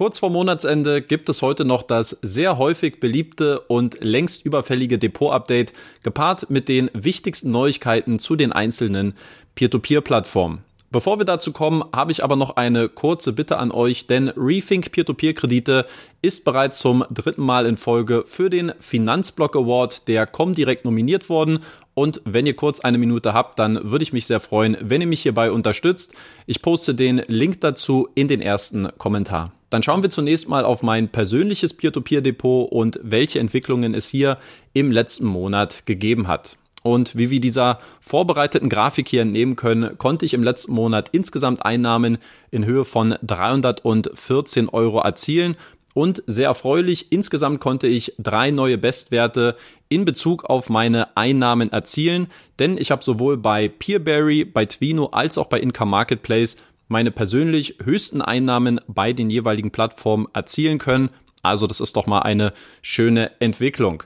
Kurz vor Monatsende gibt es heute noch das sehr häufig beliebte und längst überfällige Depot-Update, gepaart mit den wichtigsten Neuigkeiten zu den einzelnen Peer-to-Peer-Plattformen. Bevor wir dazu kommen, habe ich aber noch eine kurze Bitte an euch, denn Rethink Peer-to-Peer-Kredite ist bereits zum dritten Mal in Folge für den Finanzblock Award der Comdirect nominiert worden. Und wenn ihr kurz eine Minute habt, dann würde ich mich sehr freuen, wenn ihr mich hierbei unterstützt. Ich poste den Link dazu in den ersten Kommentar. Dann schauen wir zunächst mal auf mein persönliches Peer-to-Peer-Depot und welche Entwicklungen es hier im letzten Monat gegeben hat. Und wie wir dieser vorbereiteten Grafik hier entnehmen können, konnte ich im letzten Monat insgesamt Einnahmen in Höhe von 314 Euro erzielen. Und sehr erfreulich, insgesamt konnte ich drei neue Bestwerte in Bezug auf meine Einnahmen erzielen, denn ich habe sowohl bei Peerberry, bei Twino als auch bei Income Marketplace meine persönlich höchsten Einnahmen bei den jeweiligen Plattformen erzielen können. Also das ist doch mal eine schöne Entwicklung.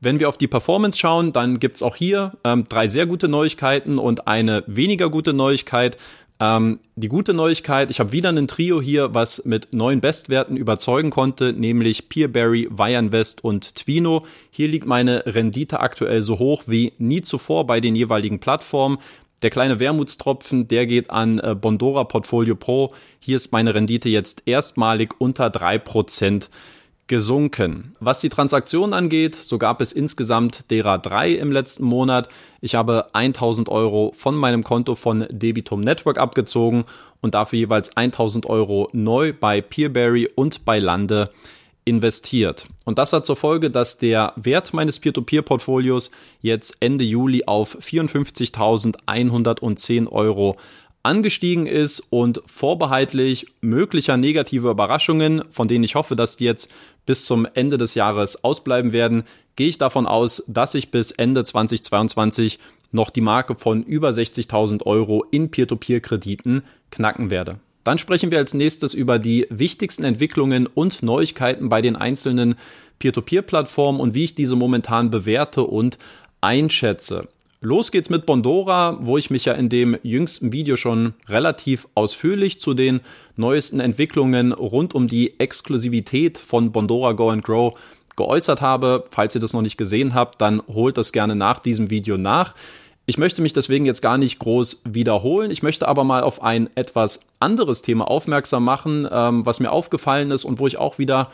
Wenn wir auf die Performance schauen, dann gibt's auch hier ähm, drei sehr gute Neuigkeiten und eine weniger gute Neuigkeit. Ähm, die gute Neuigkeit, ich habe wieder ein Trio hier, was mit neuen Bestwerten überzeugen konnte, nämlich Peerberry, Wire und Twino. Hier liegt meine Rendite aktuell so hoch wie nie zuvor bei den jeweiligen Plattformen. Der kleine Wermutstropfen, der geht an äh, Bondora Portfolio Pro. Hier ist meine Rendite jetzt erstmalig unter drei Prozent gesunken. Was die Transaktion angeht, so gab es insgesamt derer drei im letzten Monat. Ich habe 1000 Euro von meinem Konto von Debitum Network abgezogen und dafür jeweils 1000 Euro neu bei Peerberry und bei Lande investiert. Und das hat zur Folge, dass der Wert meines Peer-to-Peer-Portfolios jetzt Ende Juli auf 54.110 Euro angestiegen ist und vorbehaltlich möglicher negativer Überraschungen, von denen ich hoffe, dass die jetzt bis zum Ende des Jahres ausbleiben werden, gehe ich davon aus, dass ich bis Ende 2022 noch die Marke von über 60.000 Euro in Peer-to-Peer-Krediten knacken werde. Dann sprechen wir als nächstes über die wichtigsten Entwicklungen und Neuigkeiten bei den einzelnen Peer-to-Peer-Plattformen und wie ich diese momentan bewerte und einschätze. Los geht's mit Bondora, wo ich mich ja in dem jüngsten Video schon relativ ausführlich zu den neuesten Entwicklungen rund um die Exklusivität von Bondora Go and Grow geäußert habe. Falls ihr das noch nicht gesehen habt, dann holt das gerne nach diesem Video nach. Ich möchte mich deswegen jetzt gar nicht groß wiederholen. Ich möchte aber mal auf ein etwas anderes Thema aufmerksam machen, ähm, was mir aufgefallen ist und wo ich auch wieder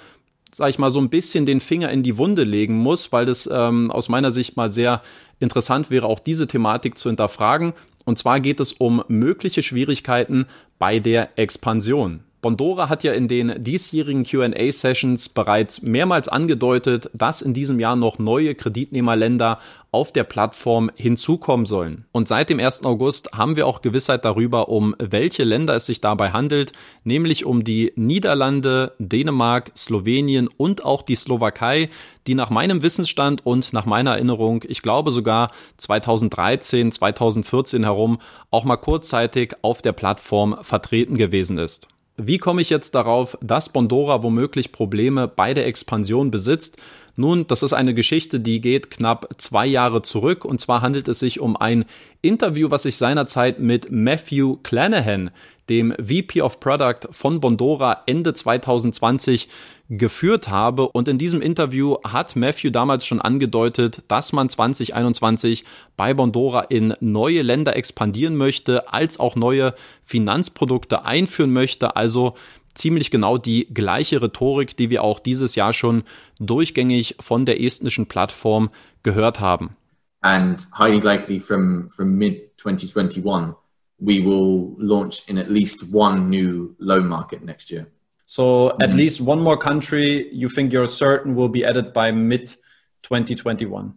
sag ich mal, so ein bisschen den Finger in die Wunde legen muss, weil das ähm, aus meiner Sicht mal sehr interessant wäre, auch diese Thematik zu hinterfragen. Und zwar geht es um mögliche Schwierigkeiten bei der Expansion. Bondora hat ja in den diesjährigen QA-Sessions bereits mehrmals angedeutet, dass in diesem Jahr noch neue Kreditnehmerländer auf der Plattform hinzukommen sollen. Und seit dem 1. August haben wir auch Gewissheit darüber, um welche Länder es sich dabei handelt, nämlich um die Niederlande, Dänemark, Slowenien und auch die Slowakei, die nach meinem Wissensstand und nach meiner Erinnerung, ich glaube sogar 2013, 2014 herum, auch mal kurzzeitig auf der Plattform vertreten gewesen ist. Wie komme ich jetzt darauf, dass Bondora womöglich Probleme bei der Expansion besitzt? Nun, das ist eine Geschichte, die geht knapp zwei Jahre zurück. Und zwar handelt es sich um ein Interview, was ich seinerzeit mit Matthew Clanahan, dem VP of Product von Bondora, Ende 2020 geführt habe. Und in diesem Interview hat Matthew damals schon angedeutet, dass man 2021 bei Bondora in neue Länder expandieren möchte, als auch neue Finanzprodukte einführen möchte. Also ziemlich genau die gleiche Rhetorik, die wir auch dieses Jahr schon durchgängig von der estnischen Plattform gehört haben. And highly likely from, from mid 2021, we will launch in at least one new loan market next year. So at mm-hmm. least one more country you think you're certain will be added by mid 2021.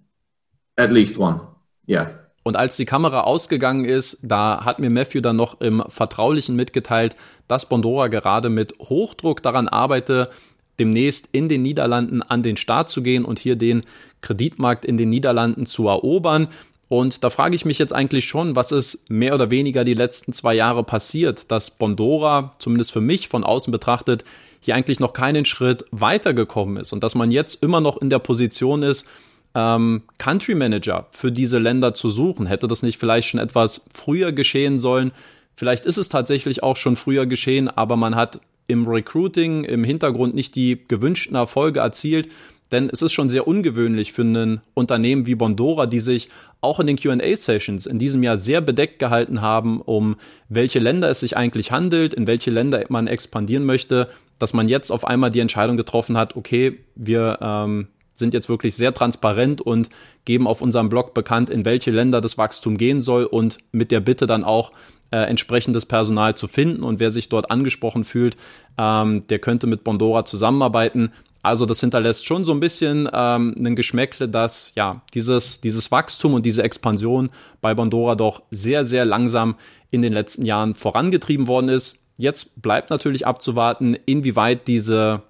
At least one, yeah. Und als die Kamera ausgegangen ist, da hat mir Matthew dann noch im Vertraulichen mitgeteilt, dass Bondora gerade mit Hochdruck daran arbeite, demnächst in den Niederlanden an den Start zu gehen und hier den Kreditmarkt in den Niederlanden zu erobern. Und da frage ich mich jetzt eigentlich schon, was ist mehr oder weniger die letzten zwei Jahre passiert, dass Bondora, zumindest für mich von außen betrachtet, hier eigentlich noch keinen Schritt weitergekommen ist und dass man jetzt immer noch in der Position ist, ähm, Country Manager für diese Länder zu suchen. Hätte das nicht vielleicht schon etwas früher geschehen sollen? Vielleicht ist es tatsächlich auch schon früher geschehen, aber man hat im Recruiting im Hintergrund nicht die gewünschten Erfolge erzielt. Denn es ist schon sehr ungewöhnlich für ein Unternehmen wie Bondora, die sich auch in den QA-Sessions in diesem Jahr sehr bedeckt gehalten haben, um welche Länder es sich eigentlich handelt, in welche Länder man expandieren möchte, dass man jetzt auf einmal die Entscheidung getroffen hat, okay, wir ähm, sind jetzt wirklich sehr transparent und geben auf unserem Blog bekannt, in welche Länder das Wachstum gehen soll und mit der Bitte dann auch äh, entsprechendes Personal zu finden und wer sich dort angesprochen fühlt, ähm, der könnte mit Bondora zusammenarbeiten. Also das hinterlässt schon so ein bisschen ähm, ein Geschmäckle, dass ja dieses, dieses Wachstum und diese Expansion bei Bondora doch sehr, sehr langsam in den letzten Jahren vorangetrieben worden ist. Jetzt bleibt natürlich abzuwarten, inwieweit diese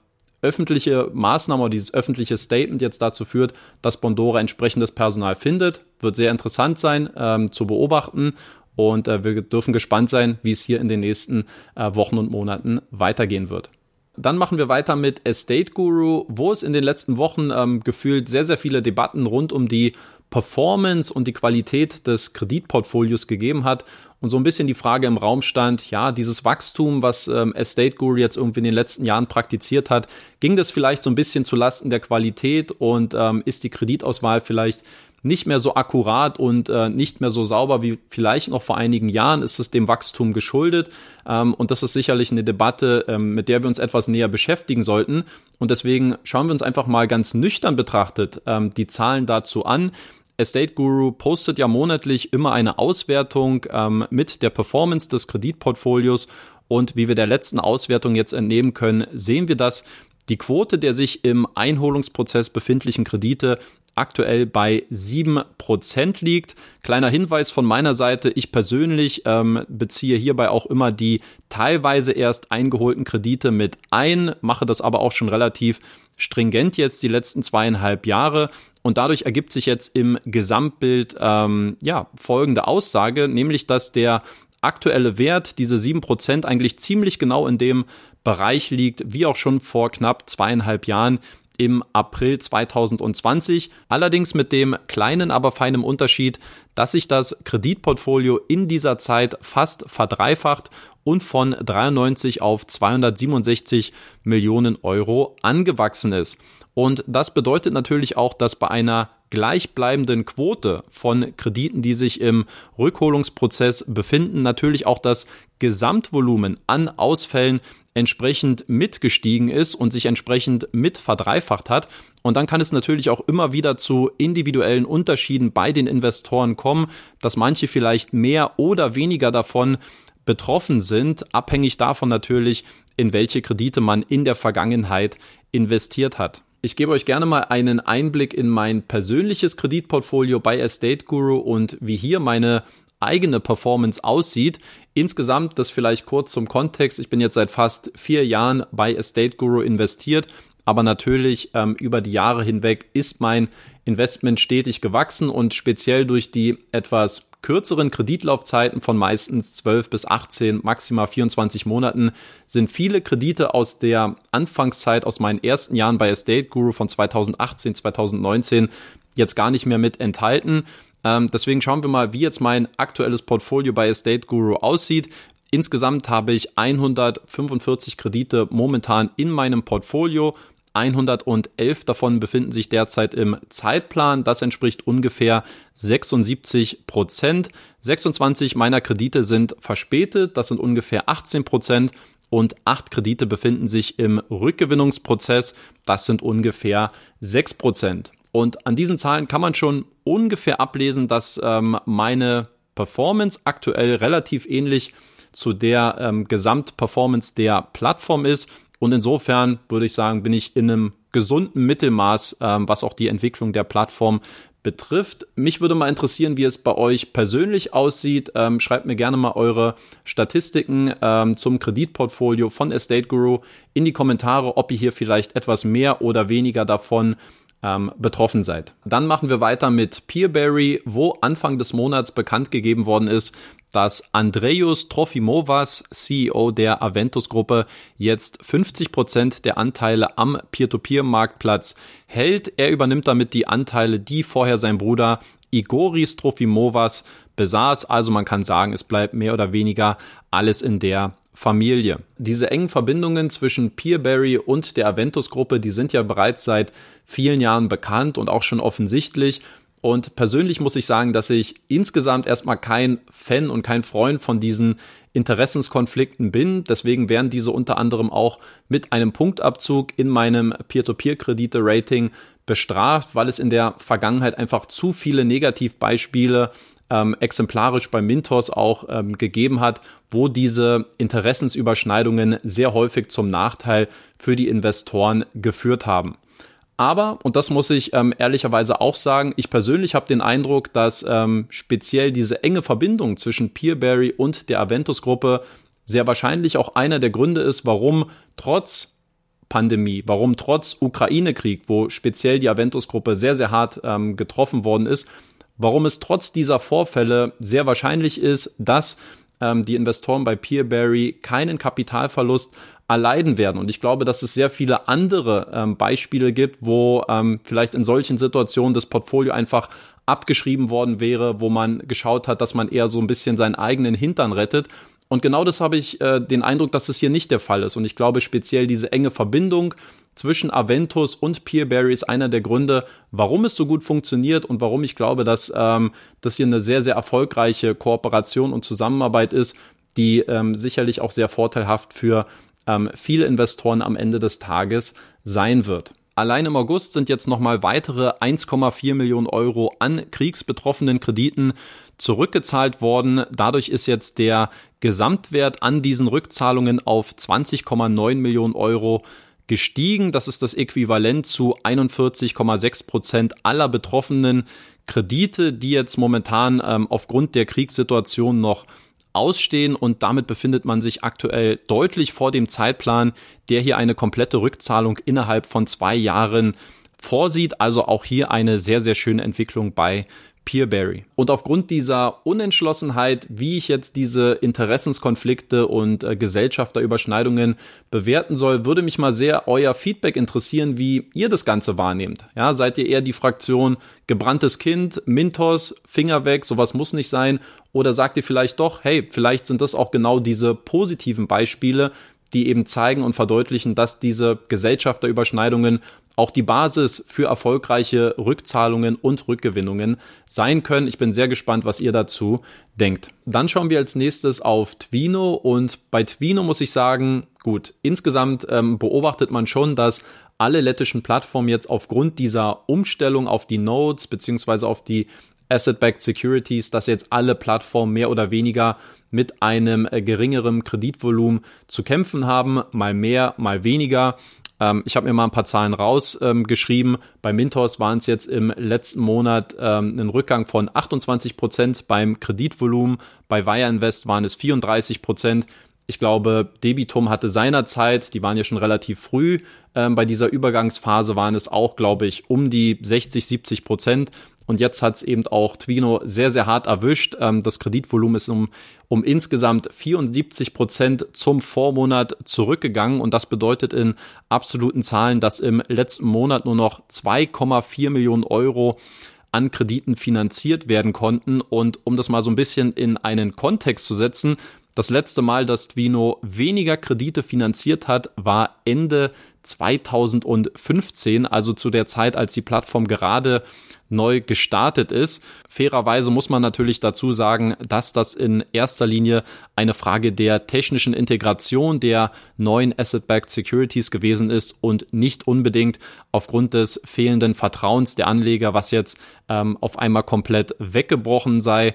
öffentliche Maßnahme oder dieses öffentliche Statement jetzt dazu führt, dass Bondora entsprechendes Personal findet. Wird sehr interessant sein ähm, zu beobachten und äh, wir dürfen gespannt sein, wie es hier in den nächsten äh, Wochen und Monaten weitergehen wird. Dann machen wir weiter mit Estate Guru, wo es in den letzten Wochen ähm, gefühlt sehr, sehr viele Debatten rund um die Performance und die Qualität des Kreditportfolios gegeben hat und so ein bisschen die Frage im Raum stand, ja, dieses Wachstum, was ähm, Estate Guru jetzt irgendwie in den letzten Jahren praktiziert hat, ging das vielleicht so ein bisschen zu Lasten der Qualität und ähm, ist die Kreditauswahl vielleicht nicht mehr so akkurat und äh, nicht mehr so sauber wie vielleicht noch vor einigen Jahren, ist es dem Wachstum geschuldet. Ähm, und das ist sicherlich eine Debatte, ähm, mit der wir uns etwas näher beschäftigen sollten. Und deswegen schauen wir uns einfach mal ganz nüchtern betrachtet ähm, die Zahlen dazu an. Estate Guru postet ja monatlich immer eine Auswertung ähm, mit der Performance des Kreditportfolios und wie wir der letzten Auswertung jetzt entnehmen können, sehen wir, dass die Quote der sich im Einholungsprozess befindlichen Kredite aktuell bei sieben Prozent liegt. Kleiner Hinweis von meiner Seite, ich persönlich ähm, beziehe hierbei auch immer die teilweise erst eingeholten Kredite mit ein, mache das aber auch schon relativ stringent jetzt die letzten zweieinhalb Jahre. Und dadurch ergibt sich jetzt im Gesamtbild ähm, ja folgende Aussage, nämlich dass der aktuelle Wert, diese sieben Prozent, eigentlich ziemlich genau in dem Bereich liegt, wie auch schon vor knapp zweieinhalb Jahren im April 2020. Allerdings mit dem kleinen, aber feinen Unterschied, dass sich das Kreditportfolio in dieser Zeit fast verdreifacht und von 93 auf 267 Millionen Euro angewachsen ist. Und das bedeutet natürlich auch, dass bei einer gleichbleibenden Quote von Krediten, die sich im Rückholungsprozess befinden, natürlich auch das Gesamtvolumen an Ausfällen entsprechend mitgestiegen ist und sich entsprechend mit verdreifacht hat. Und dann kann es natürlich auch immer wieder zu individuellen Unterschieden bei den Investoren kommen, dass manche vielleicht mehr oder weniger davon betroffen sind, abhängig davon natürlich, in welche Kredite man in der Vergangenheit investiert hat. Ich gebe euch gerne mal einen Einblick in mein persönliches Kreditportfolio bei Estate Guru und wie hier meine eigene Performance aussieht. Insgesamt, das vielleicht kurz zum Kontext, ich bin jetzt seit fast vier Jahren bei Estate Guru investiert, aber natürlich ähm, über die Jahre hinweg ist mein Investment stetig gewachsen und speziell durch die etwas kürzeren Kreditlaufzeiten von meistens 12 bis 18, maximal 24 Monaten sind viele Kredite aus der Anfangszeit, aus meinen ersten Jahren bei Estate Guru von 2018, 2019 jetzt gar nicht mehr mit enthalten. Ähm, deswegen schauen wir mal, wie jetzt mein aktuelles Portfolio bei Estate Guru aussieht. Insgesamt habe ich 145 Kredite momentan in meinem Portfolio 111 davon befinden sich derzeit im Zeitplan. Das entspricht ungefähr 76 Prozent. 26 meiner Kredite sind verspätet. Das sind ungefähr 18 Prozent. Und acht Kredite befinden sich im Rückgewinnungsprozess. Das sind ungefähr 6 Prozent. Und an diesen Zahlen kann man schon ungefähr ablesen, dass ähm, meine Performance aktuell relativ ähnlich zu der ähm, Gesamtperformance der Plattform ist. Und insofern würde ich sagen, bin ich in einem gesunden Mittelmaß, ähm, was auch die Entwicklung der Plattform betrifft. Mich würde mal interessieren, wie es bei euch persönlich aussieht. Ähm, schreibt mir gerne mal eure Statistiken ähm, zum Kreditportfolio von Estate Guru in die Kommentare, ob ihr hier vielleicht etwas mehr oder weniger davon ähm, betroffen seid. Dann machen wir weiter mit Peerberry, wo Anfang des Monats bekannt gegeben worden ist, dass Andreas Trofimovas, CEO der Aventus-Gruppe, jetzt 50 Prozent der Anteile am Peer-to-Peer-Marktplatz hält. Er übernimmt damit die Anteile, die vorher sein Bruder Igoris Trofimovas besaß. Also man kann sagen, es bleibt mehr oder weniger alles in der Familie. Diese engen Verbindungen zwischen Peerberry und der Aventus-Gruppe, die sind ja bereits seit vielen Jahren bekannt und auch schon offensichtlich. Und persönlich muss ich sagen, dass ich insgesamt erstmal kein Fan und kein Freund von diesen Interessenskonflikten bin. Deswegen werden diese unter anderem auch mit einem Punktabzug in meinem Peer-to-Peer-Kredite-Rating bestraft, weil es in der Vergangenheit einfach zu viele Negativbeispiele ähm, exemplarisch bei Mintos auch ähm, gegeben hat, wo diese Interessensüberschneidungen sehr häufig zum Nachteil für die Investoren geführt haben. Aber, und das muss ich ähm, ehrlicherweise auch sagen, ich persönlich habe den Eindruck, dass ähm, speziell diese enge Verbindung zwischen Peerberry und der Aventus-Gruppe sehr wahrscheinlich auch einer der Gründe ist, warum trotz Pandemie, warum trotz Ukraine-Krieg, wo speziell die Aventus-Gruppe sehr, sehr hart ähm, getroffen worden ist, warum es trotz dieser Vorfälle sehr wahrscheinlich ist, dass ähm, die Investoren bei Peerberry keinen Kapitalverlust erleiden werden. Und ich glaube, dass es sehr viele andere ähm, Beispiele gibt, wo ähm, vielleicht in solchen Situationen das Portfolio einfach abgeschrieben worden wäre, wo man geschaut hat, dass man eher so ein bisschen seinen eigenen Hintern rettet. Und genau das habe ich äh, den Eindruck, dass es hier nicht der Fall ist. Und ich glaube speziell diese enge Verbindung zwischen Aventus und Peerberry ist einer der Gründe, warum es so gut funktioniert und warum ich glaube, dass ähm, das hier eine sehr, sehr erfolgreiche Kooperation und Zusammenarbeit ist, die ähm, sicherlich auch sehr vorteilhaft für ähm, viele Investoren am Ende des Tages sein wird. Allein im August sind jetzt nochmal weitere 1,4 Millionen Euro an kriegsbetroffenen Krediten zurückgezahlt worden. Dadurch ist jetzt der Gesamtwert an diesen Rückzahlungen auf 20,9 Millionen Euro gestiegen. Das ist das Äquivalent zu 41,6 Prozent aller betroffenen Kredite, die jetzt momentan ähm, aufgrund der Kriegssituation noch ausstehen und damit befindet man sich aktuell deutlich vor dem Zeitplan, der hier eine komplette Rückzahlung innerhalb von zwei Jahren vorsieht. Also auch hier eine sehr, sehr schöne Entwicklung bei Peerberry. Und aufgrund dieser Unentschlossenheit, wie ich jetzt diese Interessenskonflikte und äh, Gesellschafterüberschneidungen bewerten soll, würde mich mal sehr euer Feedback interessieren, wie ihr das Ganze wahrnehmt. Ja, seid ihr eher die Fraktion gebranntes Kind, Mintos, Finger weg, sowas muss nicht sein? Oder sagt ihr vielleicht doch, hey, vielleicht sind das auch genau diese positiven Beispiele, die eben zeigen und verdeutlichen, dass diese Gesellschafterüberschneidungen auch die Basis für erfolgreiche Rückzahlungen und Rückgewinnungen sein können. Ich bin sehr gespannt, was ihr dazu denkt. Dann schauen wir als nächstes auf Twino und bei Twino muss ich sagen, gut, insgesamt ähm, beobachtet man schon, dass alle lettischen Plattformen jetzt aufgrund dieser Umstellung auf die Nodes beziehungsweise auf die Asset-Backed Securities, dass jetzt alle Plattformen mehr oder weniger mit einem äh, geringeren Kreditvolumen zu kämpfen haben, mal mehr, mal weniger. Ähm, ich habe mir mal ein paar Zahlen rausgeschrieben. Ähm, bei Mintos waren es jetzt im letzten Monat ähm, ein Rückgang von 28 Prozent beim Kreditvolumen. Bei Wire Invest waren es 34 Prozent. Ich glaube, Debitum hatte seinerzeit, die waren ja schon relativ früh ähm, bei dieser Übergangsphase, waren es auch, glaube ich, um die 60, 70 Prozent. Und jetzt hat es eben auch Twino sehr, sehr hart erwischt. Ähm, das Kreditvolumen ist um, um insgesamt 74 Prozent zum Vormonat zurückgegangen. Und das bedeutet in absoluten Zahlen, dass im letzten Monat nur noch 2,4 Millionen Euro an Krediten finanziert werden konnten. Und um das mal so ein bisschen in einen Kontext zu setzen, das letzte Mal, dass Twino weniger Kredite finanziert hat, war Ende 2015, also zu der Zeit, als die Plattform gerade neu gestartet ist. Fairerweise muss man natürlich dazu sagen, dass das in erster Linie eine Frage der technischen Integration der neuen Asset-Backed Securities gewesen ist und nicht unbedingt aufgrund des fehlenden Vertrauens der Anleger, was jetzt ähm, auf einmal komplett weggebrochen sei.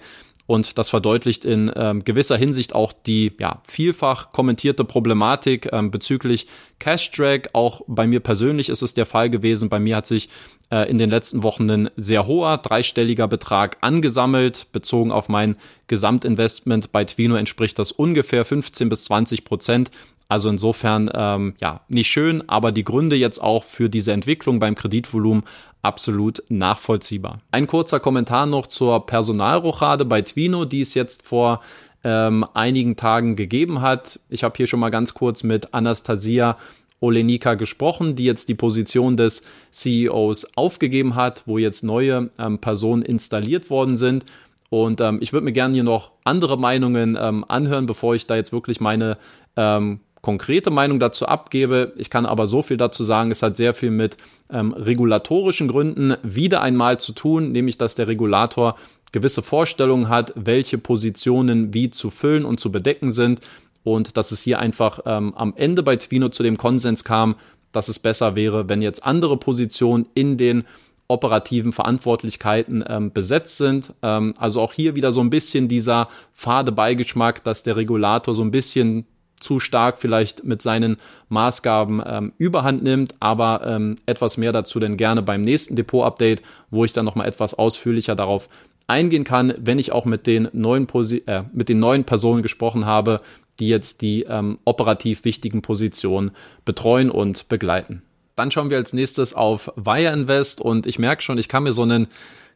Und das verdeutlicht in ähm, gewisser Hinsicht auch die ja, vielfach kommentierte Problematik ähm, bezüglich Cash Track. Auch bei mir persönlich ist es der Fall gewesen. Bei mir hat sich äh, in den letzten Wochen ein sehr hoher dreistelliger Betrag angesammelt. Bezogen auf mein Gesamtinvestment bei Twino entspricht das ungefähr 15 bis 20 Prozent. Also insofern, ähm, ja, nicht schön, aber die Gründe jetzt auch für diese Entwicklung beim Kreditvolumen absolut nachvollziehbar. Ein kurzer Kommentar noch zur Personalrochade bei Twino, die es jetzt vor ähm, einigen Tagen gegeben hat. Ich habe hier schon mal ganz kurz mit Anastasia Olenika gesprochen, die jetzt die Position des CEOs aufgegeben hat, wo jetzt neue ähm, Personen installiert worden sind. Und ähm, ich würde mir gerne hier noch andere Meinungen ähm, anhören, bevor ich da jetzt wirklich meine ähm, konkrete Meinung dazu abgebe. Ich kann aber so viel dazu sagen, es hat sehr viel mit ähm, regulatorischen Gründen wieder einmal zu tun, nämlich dass der Regulator gewisse Vorstellungen hat, welche Positionen wie zu füllen und zu bedecken sind und dass es hier einfach ähm, am Ende bei Twino zu dem Konsens kam, dass es besser wäre, wenn jetzt andere Positionen in den operativen Verantwortlichkeiten ähm, besetzt sind. Ähm, also auch hier wieder so ein bisschen dieser fade Beigeschmack, dass der Regulator so ein bisschen zu stark vielleicht mit seinen Maßgaben ähm, überhand nimmt, aber ähm, etwas mehr dazu denn gerne beim nächsten Depot-Update, wo ich dann nochmal etwas ausführlicher darauf eingehen kann, wenn ich auch mit den neuen, Posi äh, mit den neuen Personen gesprochen habe, die jetzt die ähm, operativ wichtigen Positionen betreuen und begleiten. Dann schauen wir als nächstes auf Wire Invest und ich merke schon, ich kann mir so ein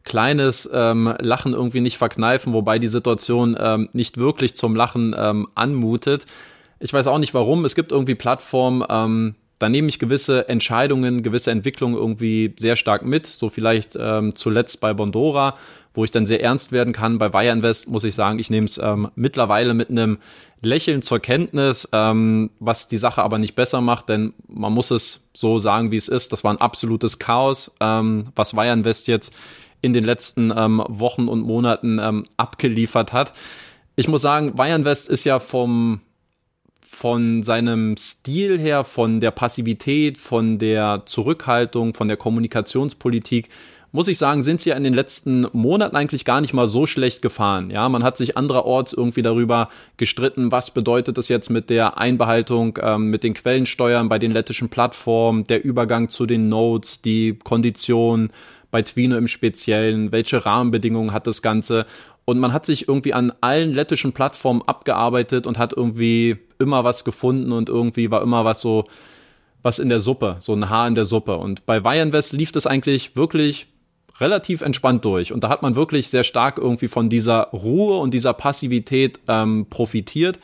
kleines ähm, Lachen irgendwie nicht verkneifen, wobei die Situation ähm, nicht wirklich zum Lachen ähm, anmutet. Ich weiß auch nicht warum. Es gibt irgendwie Plattformen, ähm, da nehme ich gewisse Entscheidungen, gewisse Entwicklungen irgendwie sehr stark mit. So vielleicht ähm, zuletzt bei Bondora, wo ich dann sehr ernst werden kann. Bei Wire Invest muss ich sagen, ich nehme es ähm, mittlerweile mit einem Lächeln zur Kenntnis, ähm, was die Sache aber nicht besser macht, denn man muss es so sagen, wie es ist. Das war ein absolutes Chaos, ähm, was Wire Invest jetzt in den letzten ähm, Wochen und Monaten ähm, abgeliefert hat. Ich muss sagen, Wire Invest ist ja vom von seinem Stil her, von der Passivität, von der Zurückhaltung, von der Kommunikationspolitik muss ich sagen, sind sie ja in den letzten Monaten eigentlich gar nicht mal so schlecht gefahren. Ja, man hat sich andererorts irgendwie darüber gestritten, was bedeutet das jetzt mit der Einbehaltung, ähm, mit den Quellensteuern bei den lettischen Plattformen, der Übergang zu den Nodes, die Konditionen bei Twino im Speziellen, welche Rahmenbedingungen hat das Ganze? Und man hat sich irgendwie an allen lettischen Plattformen abgearbeitet und hat irgendwie immer was gefunden und irgendwie war immer was so, was in der Suppe, so ein Haar in der Suppe. Und bei Weyernwest lief das eigentlich wirklich relativ entspannt durch. Und da hat man wirklich sehr stark irgendwie von dieser Ruhe und dieser Passivität ähm, profitiert.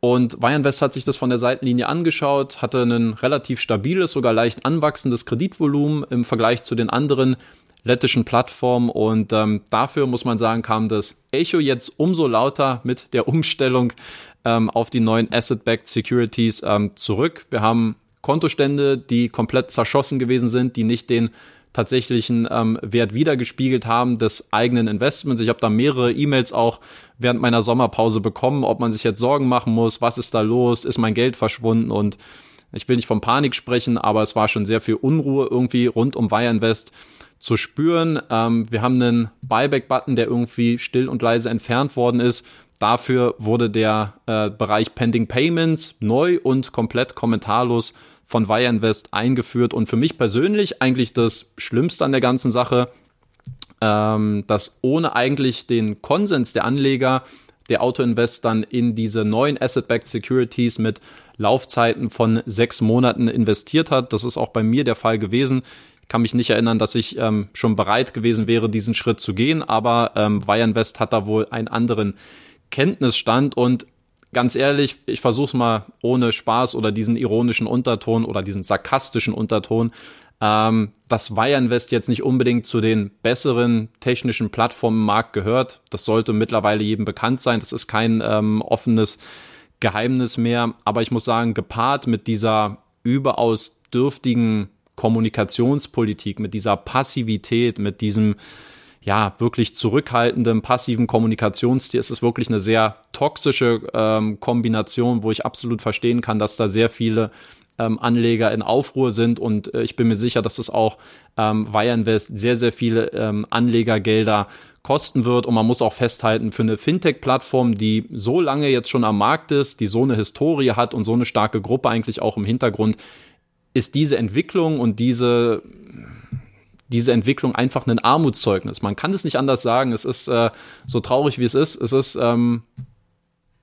Und West hat sich das von der Seitenlinie angeschaut, hatte ein relativ stabiles, sogar leicht anwachsendes Kreditvolumen im Vergleich zu den anderen lettischen Plattformen. Und ähm, dafür muss man sagen, kam das Echo jetzt umso lauter mit der Umstellung ähm, auf die neuen Asset-Backed Securities ähm, zurück. Wir haben Kontostände, die komplett zerschossen gewesen sind, die nicht den tatsächlichen ähm, Wert wiedergespiegelt haben des eigenen Investments. Ich habe da mehrere E-Mails auch während meiner Sommerpause bekommen, ob man sich jetzt Sorgen machen muss, was ist da los, ist mein Geld verschwunden und ich will nicht von Panik sprechen, aber es war schon sehr viel Unruhe irgendwie rund um Wire Invest zu spüren. Ähm, wir haben einen Buyback-Button, der irgendwie still und leise entfernt worden ist. Dafür wurde der äh, Bereich Pending Payments neu und komplett kommentarlos von Wire Invest eingeführt und für mich persönlich eigentlich das Schlimmste an der ganzen Sache, ähm, dass ohne eigentlich den Konsens der Anleger der Auto-Invest dann in diese neuen Asset-Backed Securities mit Laufzeiten von sechs Monaten investiert hat. Das ist auch bei mir der Fall gewesen. Ich kann mich nicht erinnern, dass ich ähm, schon bereit gewesen wäre, diesen Schritt zu gehen, aber ähm, Invest hat da wohl einen anderen Kenntnisstand und ganz ehrlich, ich versuche es mal ohne Spaß oder diesen ironischen Unterton oder diesen sarkastischen Unterton, ähm, dass Invest jetzt nicht unbedingt zu den besseren technischen Plattformen im Markt gehört. Das sollte mittlerweile jedem bekannt sein. Das ist kein ähm, offenes Geheimnis mehr. Aber ich muss sagen, gepaart mit dieser überaus dürftigen Kommunikationspolitik, mit dieser Passivität, mit diesem ja, wirklich zurückhaltendem, passiven Kommunikationsstil ist es wirklich eine sehr toxische ähm, Kombination, wo ich absolut verstehen kann, dass da sehr viele ähm, Anleger in Aufruhr sind. Und äh, ich bin mir sicher, dass es auch ähm, Wire Invest sehr, sehr viele ähm, Anlegergelder kosten wird. Und man muss auch festhalten, für eine Fintech-Plattform, die so lange jetzt schon am Markt ist, die so eine Historie hat und so eine starke Gruppe eigentlich auch im Hintergrund, ist diese Entwicklung und diese diese Entwicklung einfach ein Armutszeugnis. Man kann es nicht anders sagen. Es ist äh, so traurig, wie es ist. Es ist, ähm,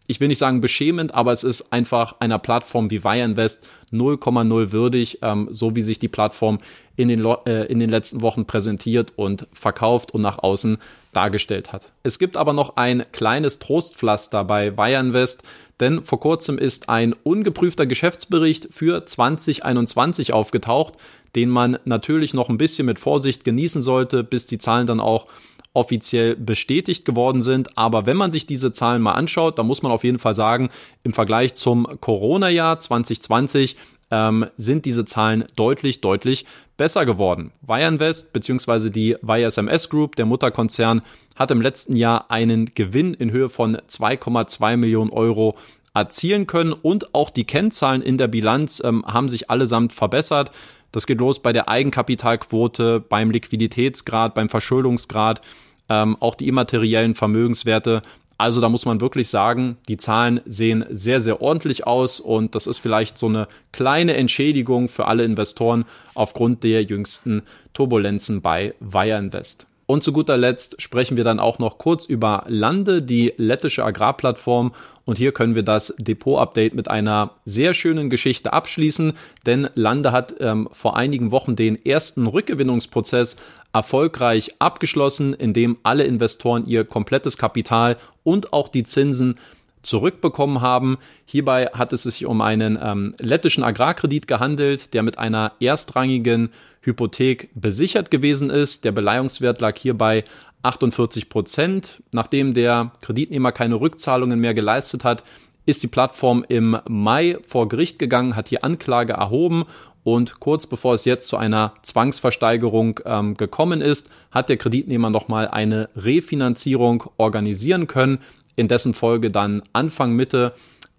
ich will nicht sagen beschämend, aber es ist einfach einer Plattform wie Wire Invest 0,0 würdig, ähm, so wie sich die Plattform in den, äh, in den letzten Wochen präsentiert und verkauft und nach außen dargestellt hat. Es gibt aber noch ein kleines Trostpflaster bei Wire Invest, denn vor kurzem ist ein ungeprüfter Geschäftsbericht für 2021 aufgetaucht, den man natürlich noch ein bisschen mit Vorsicht genießen sollte, bis die Zahlen dann auch offiziell bestätigt geworden sind. Aber wenn man sich diese Zahlen mal anschaut, dann muss man auf jeden Fall sagen, im Vergleich zum Corona-Jahr 2020 ähm, sind diese Zahlen deutlich, deutlich besser geworden. Wireinvest bzw. die YSMS Group, der Mutterkonzern, hat im letzten Jahr einen Gewinn in Höhe von 2,2 Millionen Euro erzielen können und auch die Kennzahlen in der Bilanz ähm, haben sich allesamt verbessert. Das geht los bei der Eigenkapitalquote, beim Liquiditätsgrad, beim Verschuldungsgrad, ähm, auch die immateriellen Vermögenswerte. Also da muss man wirklich sagen, die Zahlen sehen sehr, sehr ordentlich aus und das ist vielleicht so eine kleine Entschädigung für alle Investoren aufgrund der jüngsten Turbulenzen bei Wire Invest. Und zu guter Letzt sprechen wir dann auch noch kurz über Lande, die lettische Agrarplattform. Und hier können wir das Depot-Update mit einer sehr schönen Geschichte abschließen, denn Lande hat ähm, vor einigen Wochen den ersten Rückgewinnungsprozess erfolgreich abgeschlossen, indem alle Investoren ihr komplettes Kapital und auch die Zinsen zurückbekommen haben. Hierbei hat es sich um einen ähm, lettischen Agrarkredit gehandelt, der mit einer erstrangigen Hypothek besichert gewesen ist. Der Beleihungswert lag hierbei 48 Prozent. Nachdem der Kreditnehmer keine Rückzahlungen mehr geleistet hat, ist die Plattform im Mai vor Gericht gegangen, hat die Anklage erhoben und kurz bevor es jetzt zu einer Zwangsversteigerung ähm, gekommen ist, hat der Kreditnehmer nochmal eine Refinanzierung organisieren können, in dessen Folge dann Anfang Mitte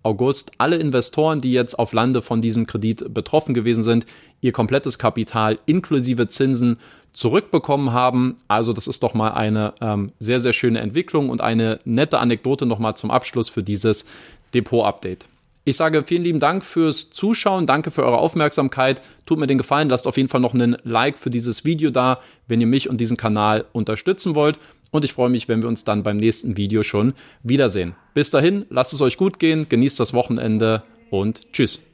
August alle Investoren, die jetzt auf Lande von diesem Kredit betroffen gewesen sind, ihr komplettes Kapital inklusive Zinsen zurückbekommen haben. Also das ist doch mal eine ähm, sehr, sehr schöne Entwicklung und eine nette Anekdote nochmal zum Abschluss für dieses Depot-Update. Ich sage vielen lieben Dank fürs Zuschauen, danke für eure Aufmerksamkeit. Tut mir den Gefallen, lasst auf jeden Fall noch einen Like für dieses Video da, wenn ihr mich und diesen Kanal unterstützen wollt. Und ich freue mich, wenn wir uns dann beim nächsten Video schon wiedersehen. Bis dahin, lasst es euch gut gehen, genießt das Wochenende und tschüss.